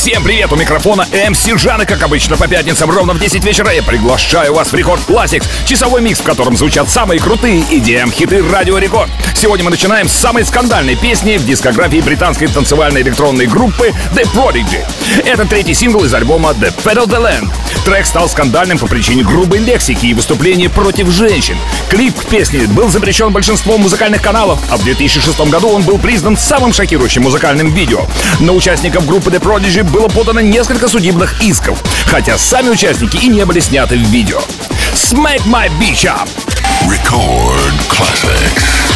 Всем привет! У микрофона MC Жан, и как обычно по пятницам ровно в 10 вечера я приглашаю вас в Record Classix, часовой микс, в котором звучат самые крутые EDM-хиты Радио Рекорд. Сегодня мы начинаем с самой скандальной песни в дискографии британской танцевальной электронной группы The Prodigy. Это третий сингл из альбома The Pedal the Land. Трек стал скандальным по причине грубой лексики и выступления против женщин. Клип к песне был запрещен большинством музыкальных каналов, а в 2006 году он был признан самым шокирующим музыкальным видео. На участников группы The Prodigy было подано несколько судебных исков, хотя сами участники и не были сняты в видео. Smack my bitch up! Record Classics.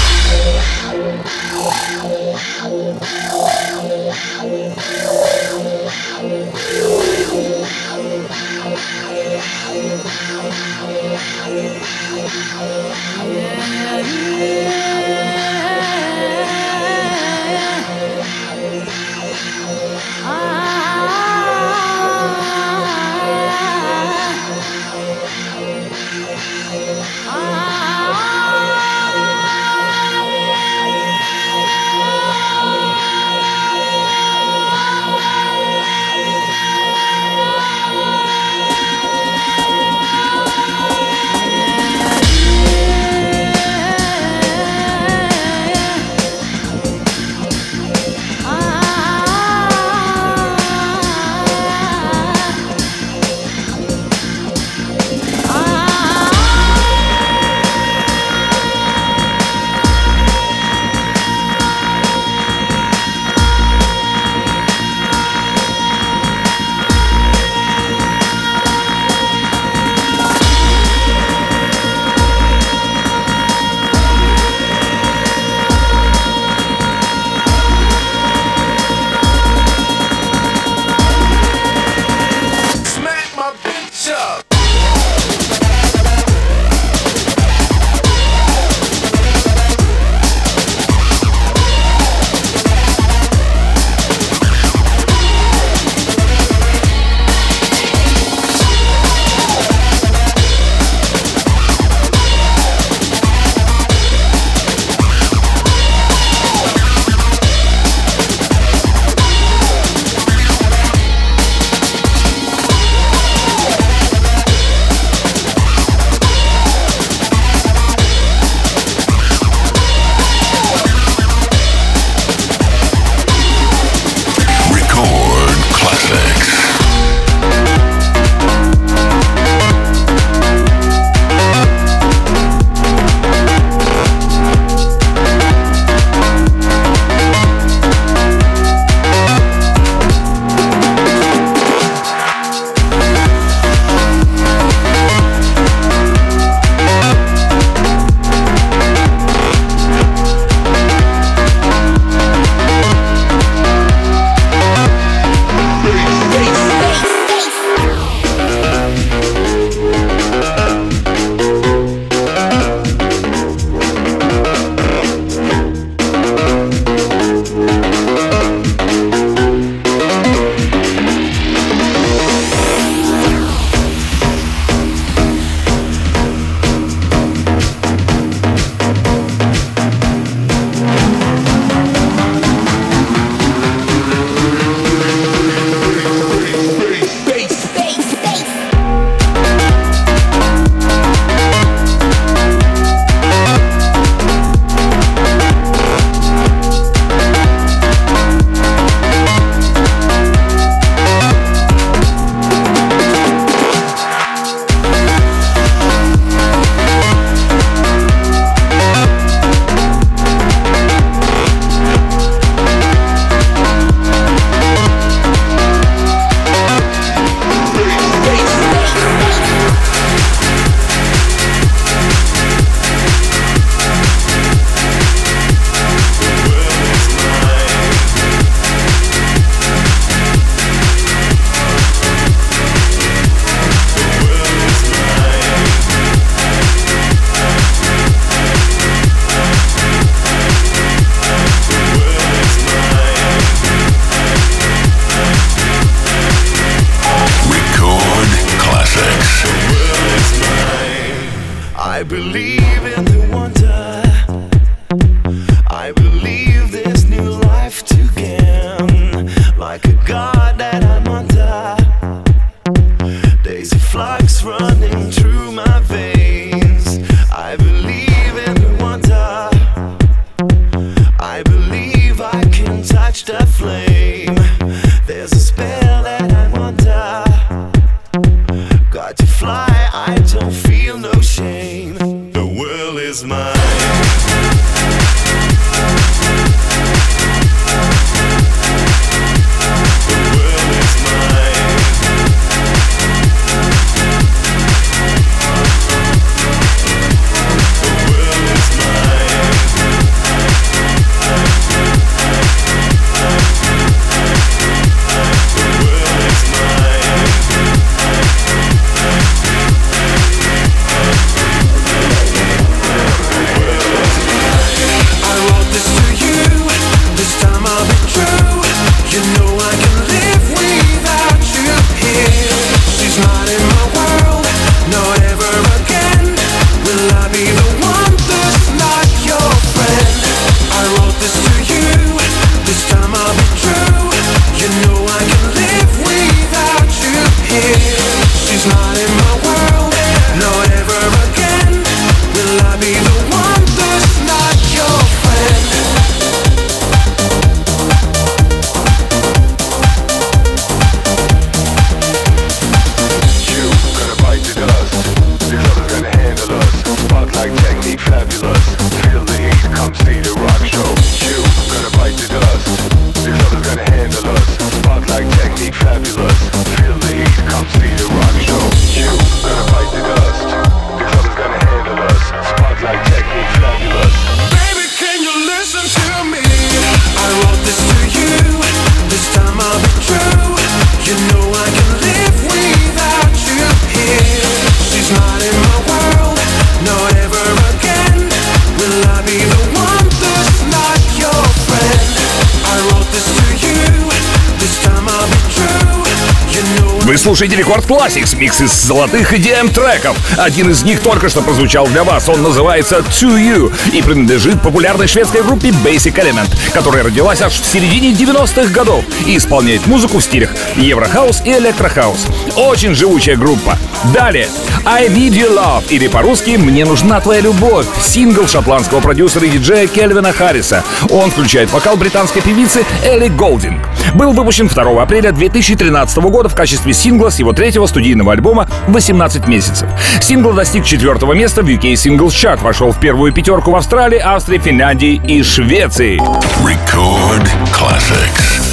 Слушаете Record Classix, микс из золотых EDM треков. Один из них только что прозвучал для вас. Он называется To You и принадлежит популярной шведской группе Basic Element, которая родилась аж в середине 90-х годов и исполняет музыку в стилях Еврохаус и Электрохаус. Очень живучая группа. Далее, I Need Your Love, или по-русски «Мне нужна твоя любовь», сингл шотландского продюсера и диджея Кельвина Харриса. Он включает вокал британской певицы Элли Голдинг. Был выпущен 2 апреля 2013 года в качестве сингла с его третьего студийного альбома «18 месяцев». Сингл достиг четвертого места в UK Singles Chart, вошел в первую пятерку в Австралии, Австрии, Финляндии и Швеции. Record Classics.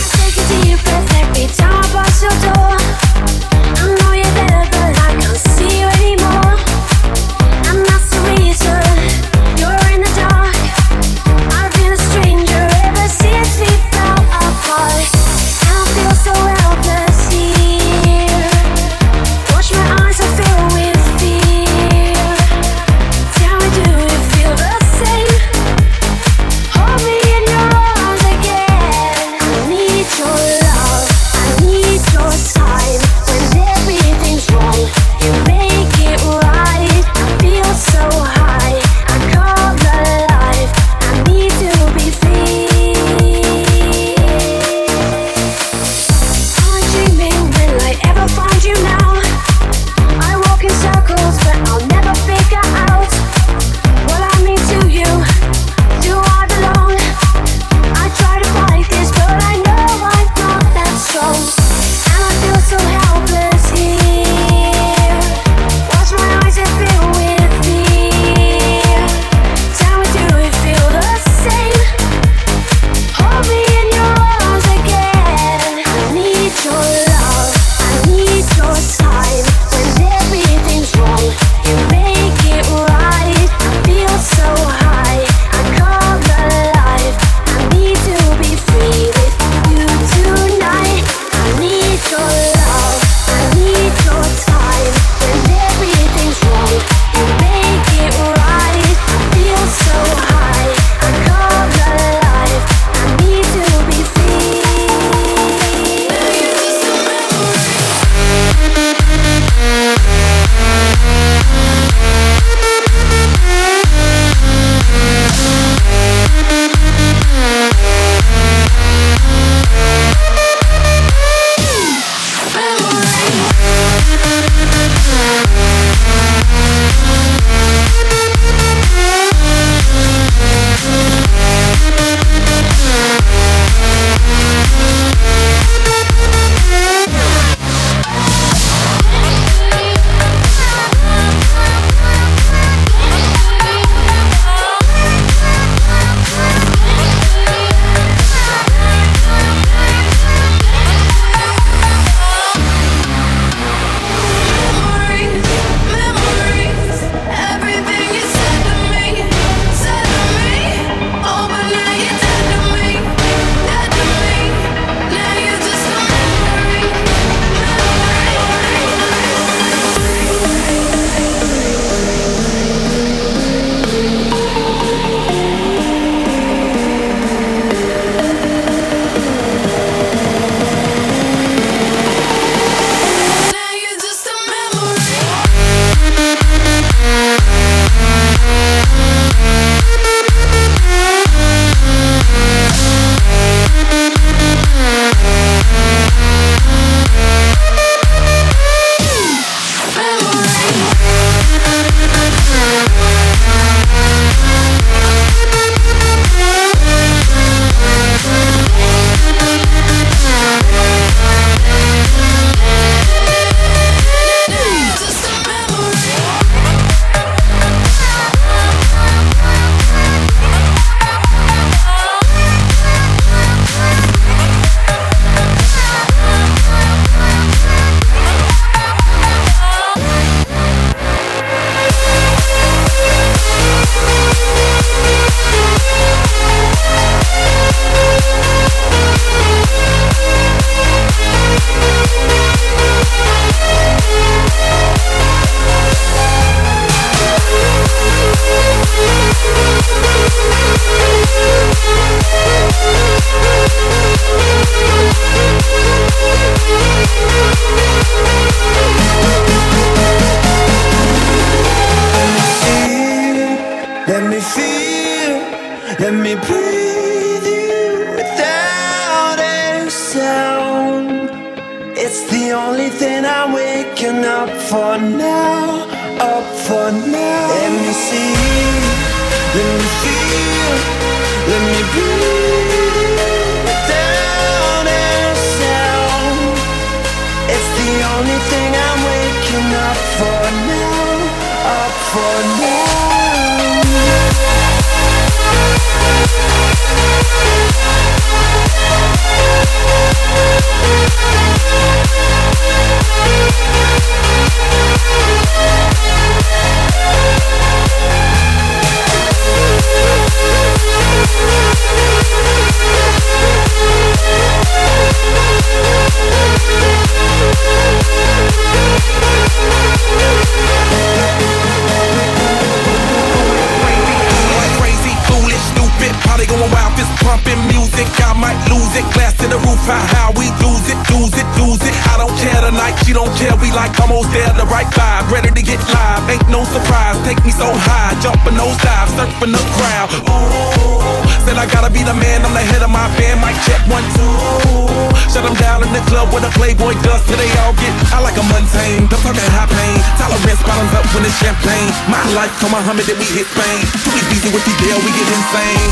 like Muhammad and we hit fame. Too easy with the deal, we get insane.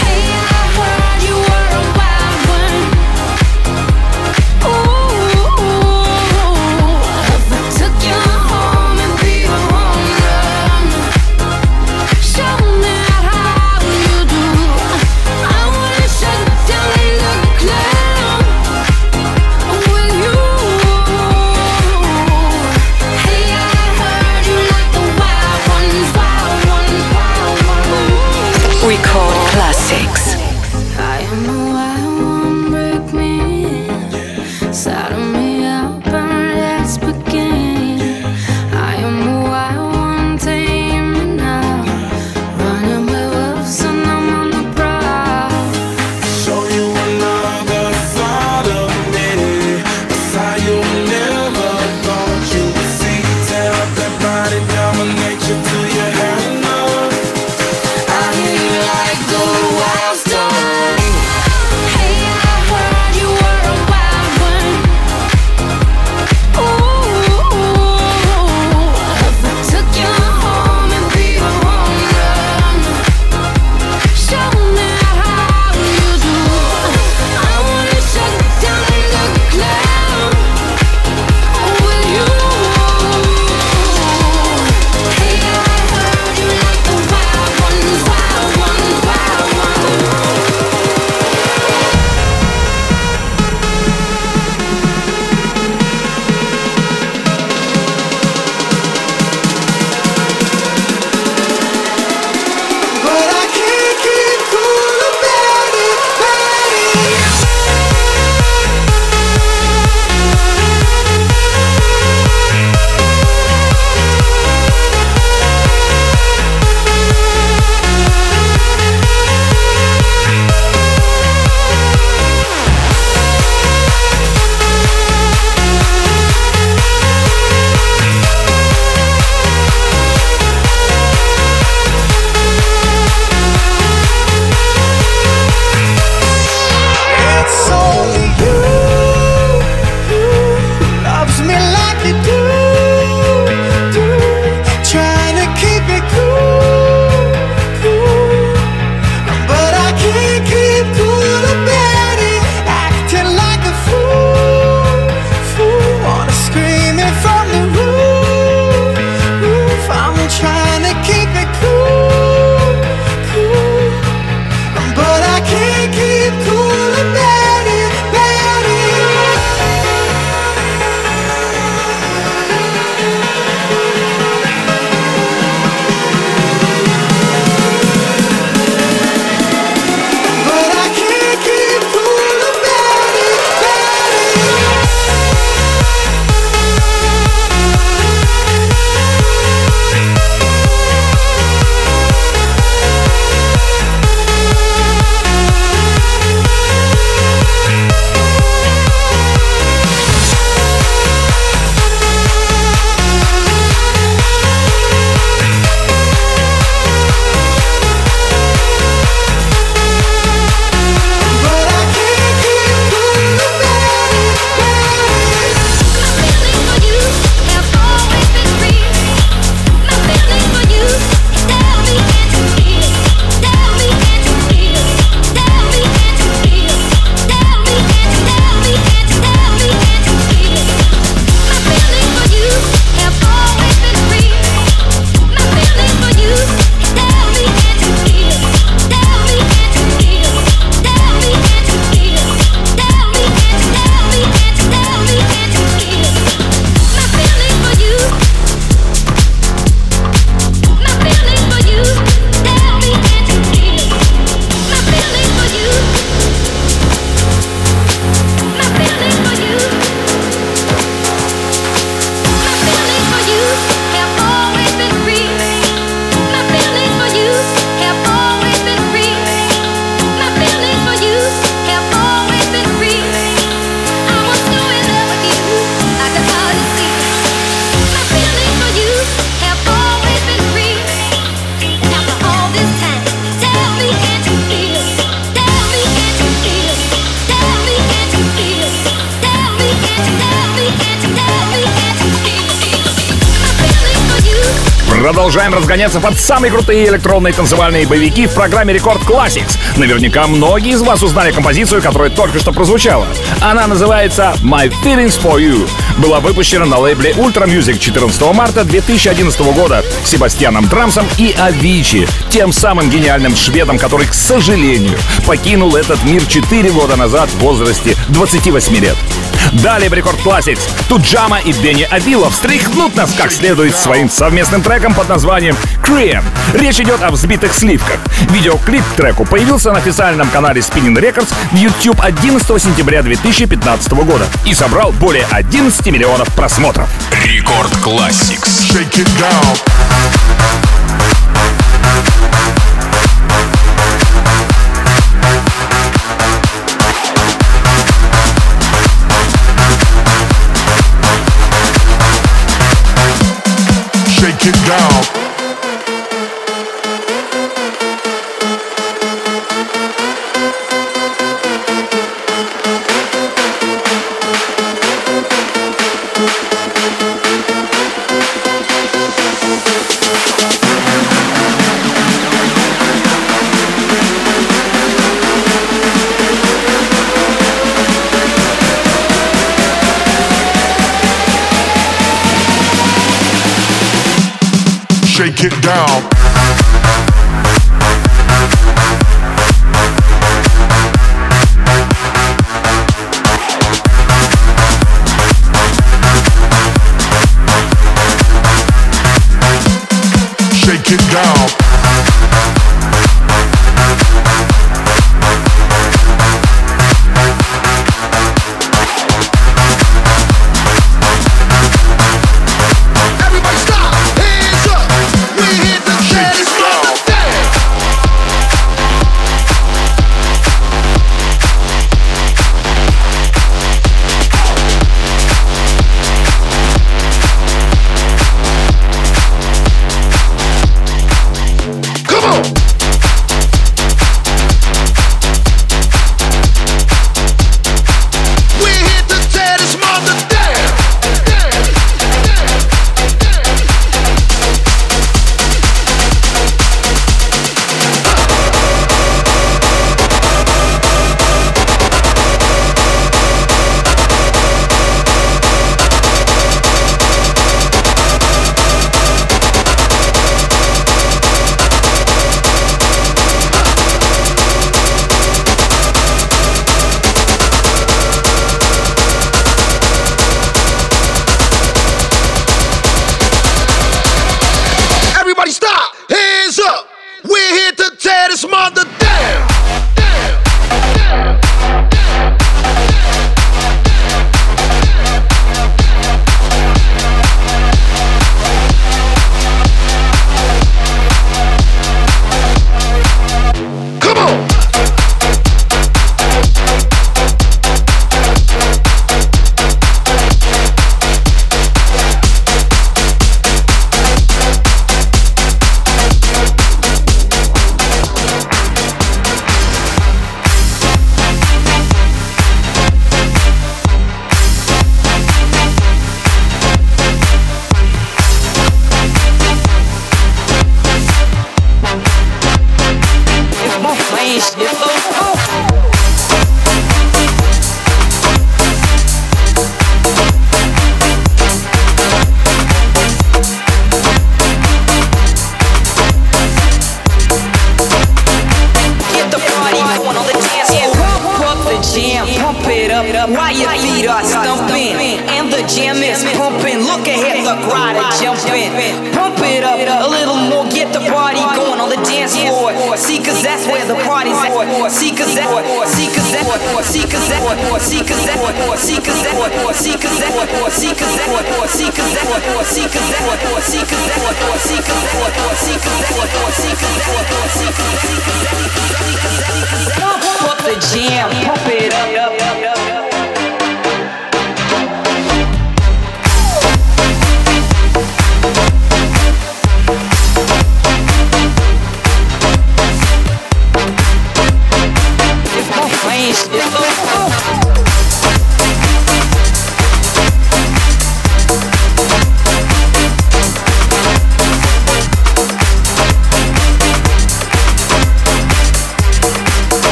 Hey, running down. Продолжаем разгоняться под самые крутые электронные танцевальные боевики в программе Рекорд Classics. Наверняка многие из вас узнали композицию, которая только что прозвучала. Она называется My Feelings For You. Была выпущена на лейбле Ultra Music 14 марта 2011 года Себастьяном Трамсом и Авичи, тем самым гениальным шведом, который, к сожалению, покинул этот мир 4 года назад в возрасте 28 лет. Далее в Рекорд Classics Туджама и Бенни Авилов встряхнут нас как следует своим совместным треком под названием Cream. Речь идет о взбитых сливках. Видеоклип к треку появился на официальном канале Spinning Records в YouTube 11 сентября 2015 года и собрал более 11 миллионов просмотров. Рекорд Classics. Shake it down.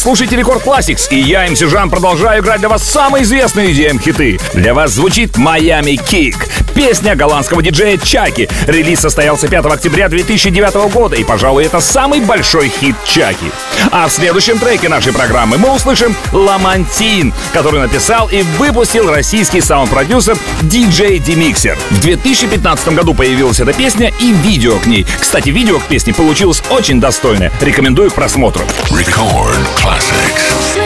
слушаете Рекорд Classics, и я, МС Жан, продолжаю играть для вас самые известные EDM-хиты. Для вас звучит «Майами Кик», песня голландского диджея Чаки. Релиз состоялся 5 октября 2009 года, и, пожалуй, это самый большой хит Чаки. А в следующем треке нашей программы мы услышим «Ламантин», который написал и выпустил российский саунд-продюсер DJ Demixer. В 2015 году появилась эта песня и видео к ней. Кстати, видео к песне получилось очень достойное. Рекомендую к просмотру. Record classics.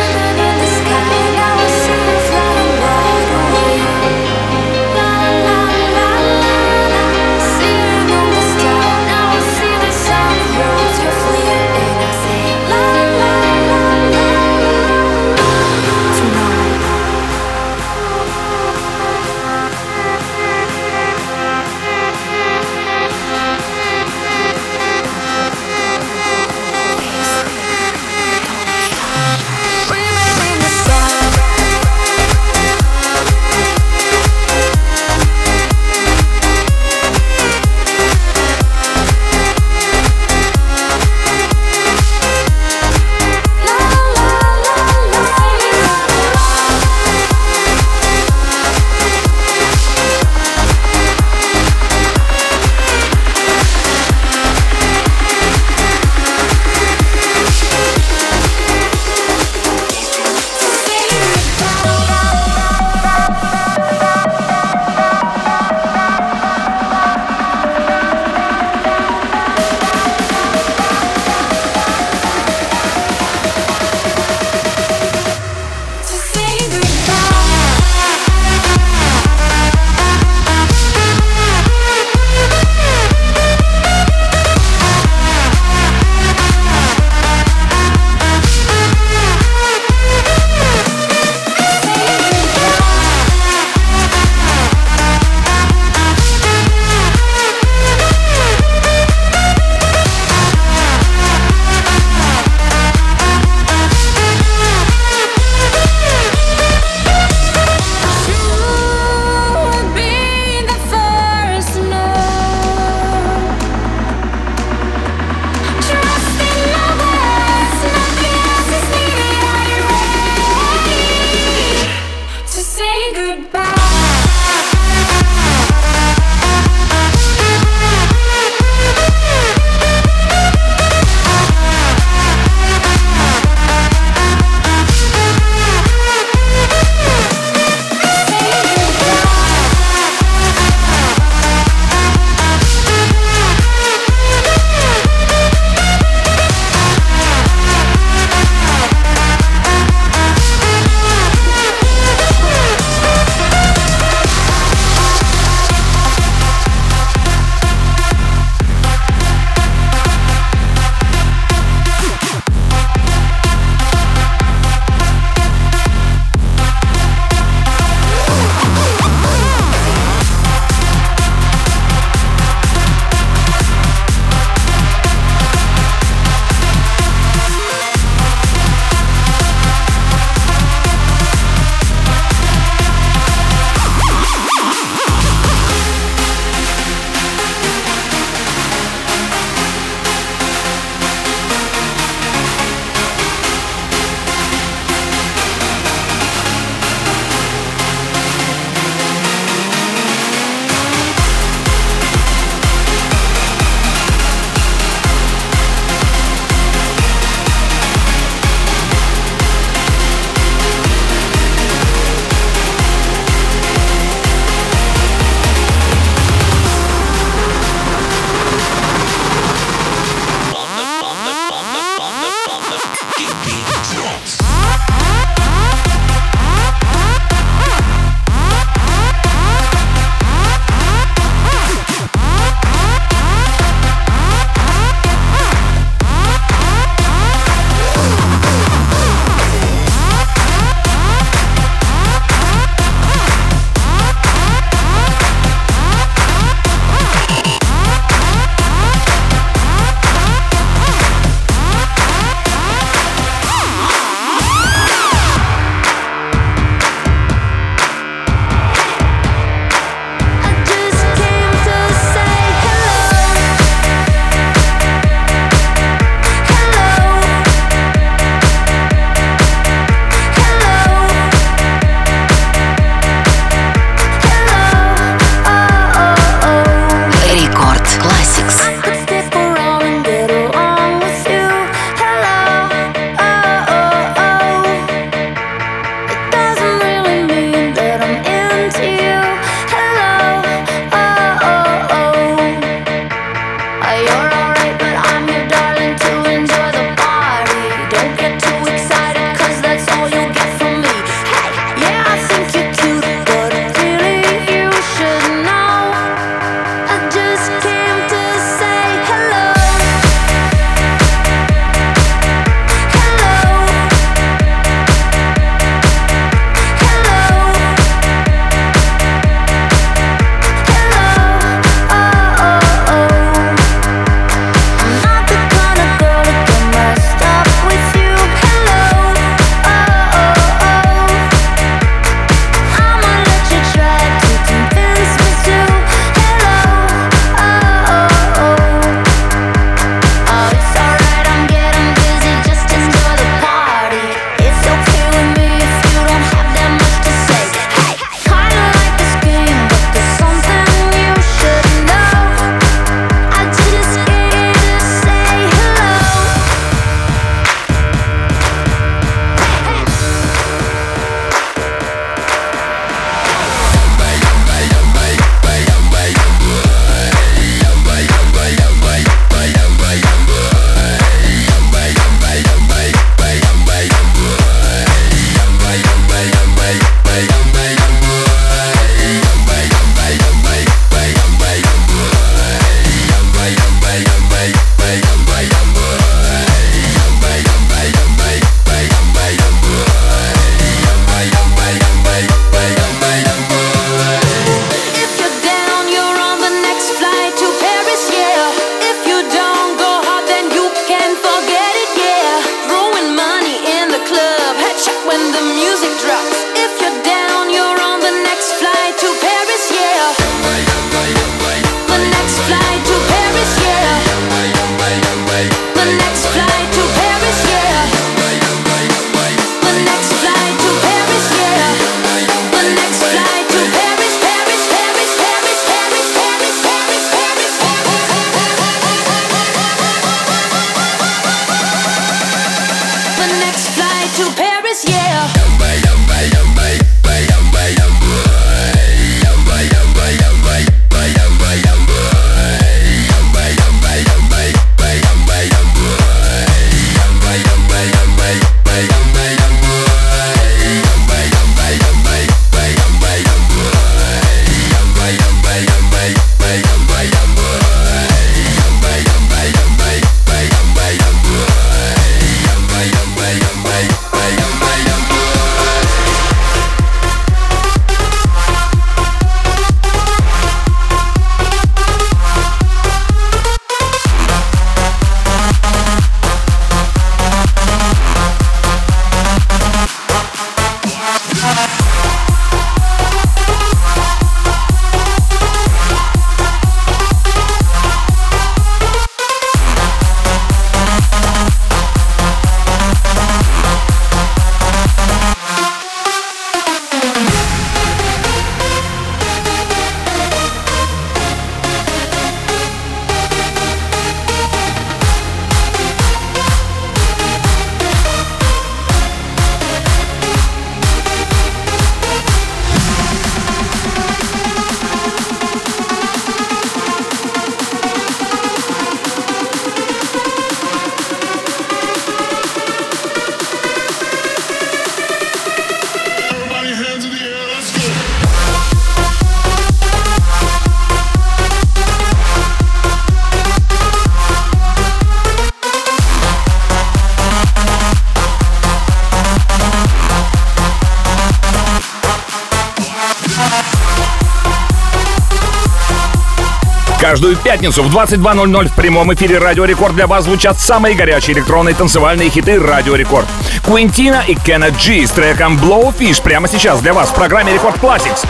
каждую пятницу в 22.00 в прямом эфире Радио Рекорд для вас звучат самые горячие электронные танцевальные хиты Радио Рекорд. Квинтино и Кеннет Джи с треком Blowfish прямо сейчас для вас в программе Record Classix.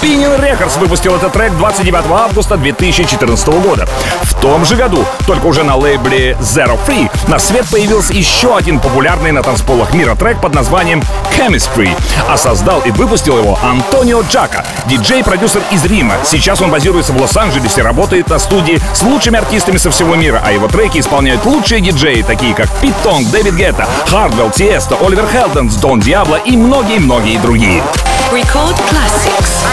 Spinnin' Records выпустил этот трек 29 августа 2014 года. В том же году, только уже на лейбле Zerothree, на свет появился еще один популярный на танцполах мира трек под названием Chemistry, а создал и выпустил его Антонио Джака, диджей-продюсер из Рима. Сейчас он базируется в Лос-Анджелесе, работает на студии с лучшими артистами со всего мира, а его треки исполняют лучшие диджеи, такие как Пит Тонг, Дэвид Гетта, Хардвелл, Тиесто, Оливер Хелденс, Дон Диабло и многие-многие другие. Record Classics.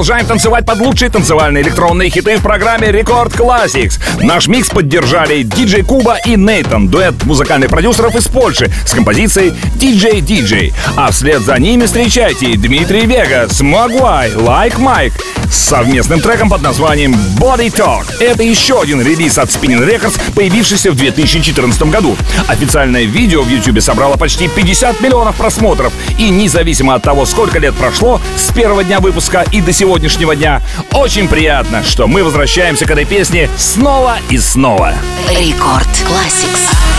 Продолжаем танцевать под лучшие танцевальные электронные хиты в программе Рекорд Classics. Наш микс поддержали диджей Куба и Нейтан, дуэт музыкальных продюсеров из Польши с композицией DJ DJ. А вслед за ними встречайте Дмитрий Вегас, Магуай, Like Mike совместным треком под названием Body Talk. Это еще один релиз от Spinning Records, появившийся в 2014 году. Официальное видео в YouTube собрало почти 50 миллионов просмотров. И независимо от того, сколько лет прошло с первого дня выпуска и до сегодняшнего дня, очень приятно, что мы возвращаемся к этой песне снова и снова. Рекорд Classics.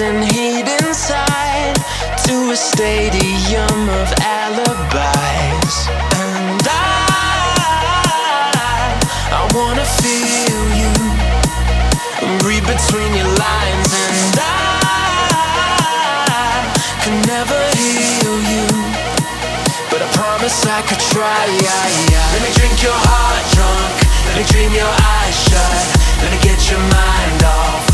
And heat inside to a stadium of alibis. And I, I wanna feel you, read between your lines, and I can never heal you. But I promise I could try. Let me drink your heart drunk. Let me dream your eyes shut. Let me get your mind off.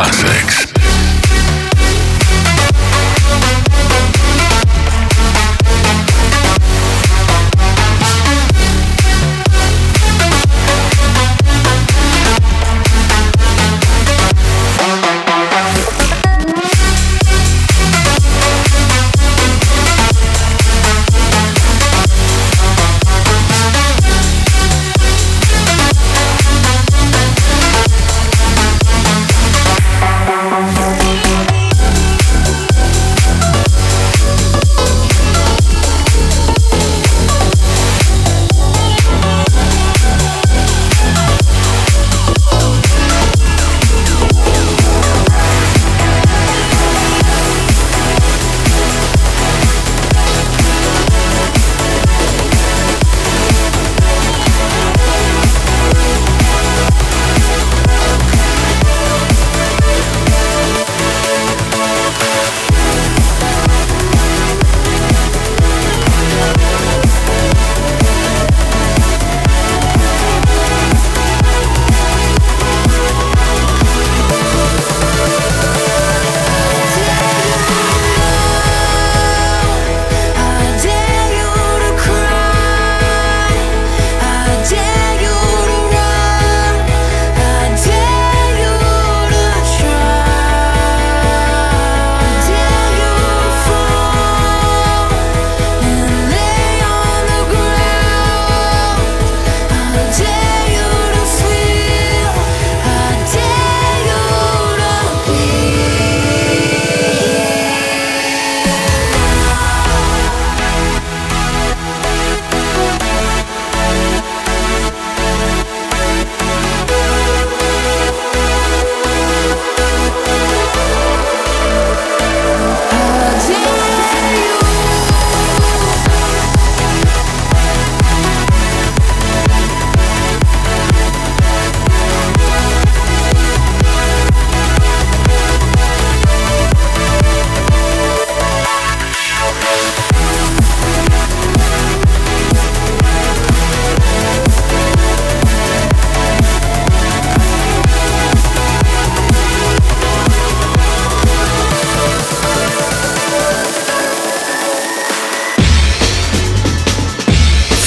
Classics.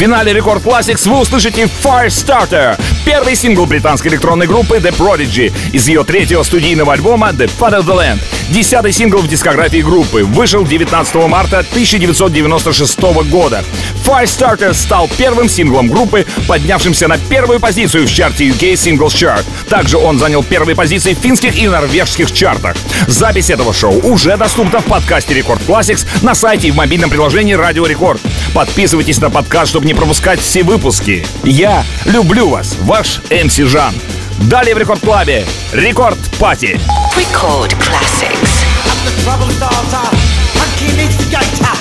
Финале Record Classix вы услышите Firestarter, первый сингл британской электронной группы The Prodigy из ее третьего студийного альбома The Fat of the Land. Десятый сингл в дискографии группы вышел 19 марта 1996 года. Firestarter стал первым синглом группы, поднявшимся на первую позицию в чарте UK Singles Chart. Также он занял первые позиции в финских и норвежских чартах. Запись этого шоу уже доступна в подкасте Record Classix на сайте и в мобильном приложении Радио Рекорд. Подписывайтесь на подкаст, чтобы не пропускать все выпуски. Я люблю вас, ваш МС Жан. Далее в Рекорд Клабе Рекорд Пати. Record Classics. I'm the trouble starter, punky instigator.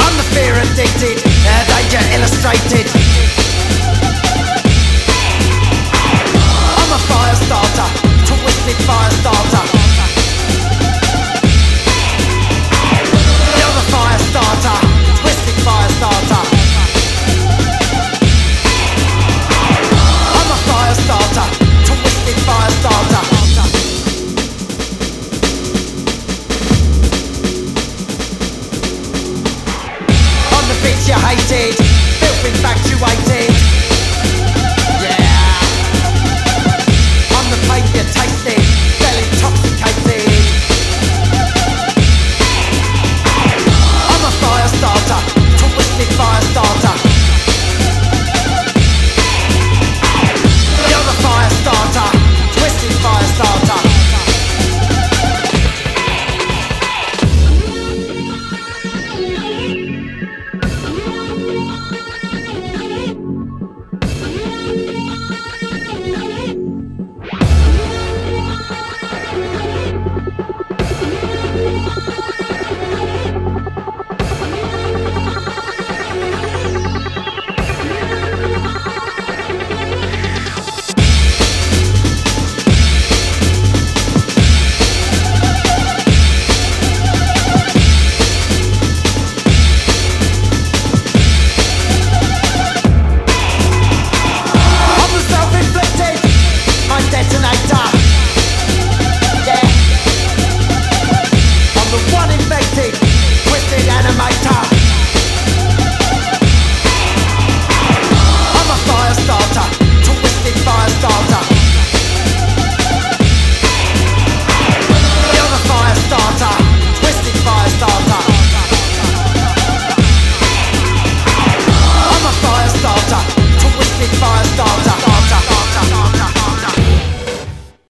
I'm the fear addicted, uh, danger illustrated. I'm a fire starter, twisted fire starter.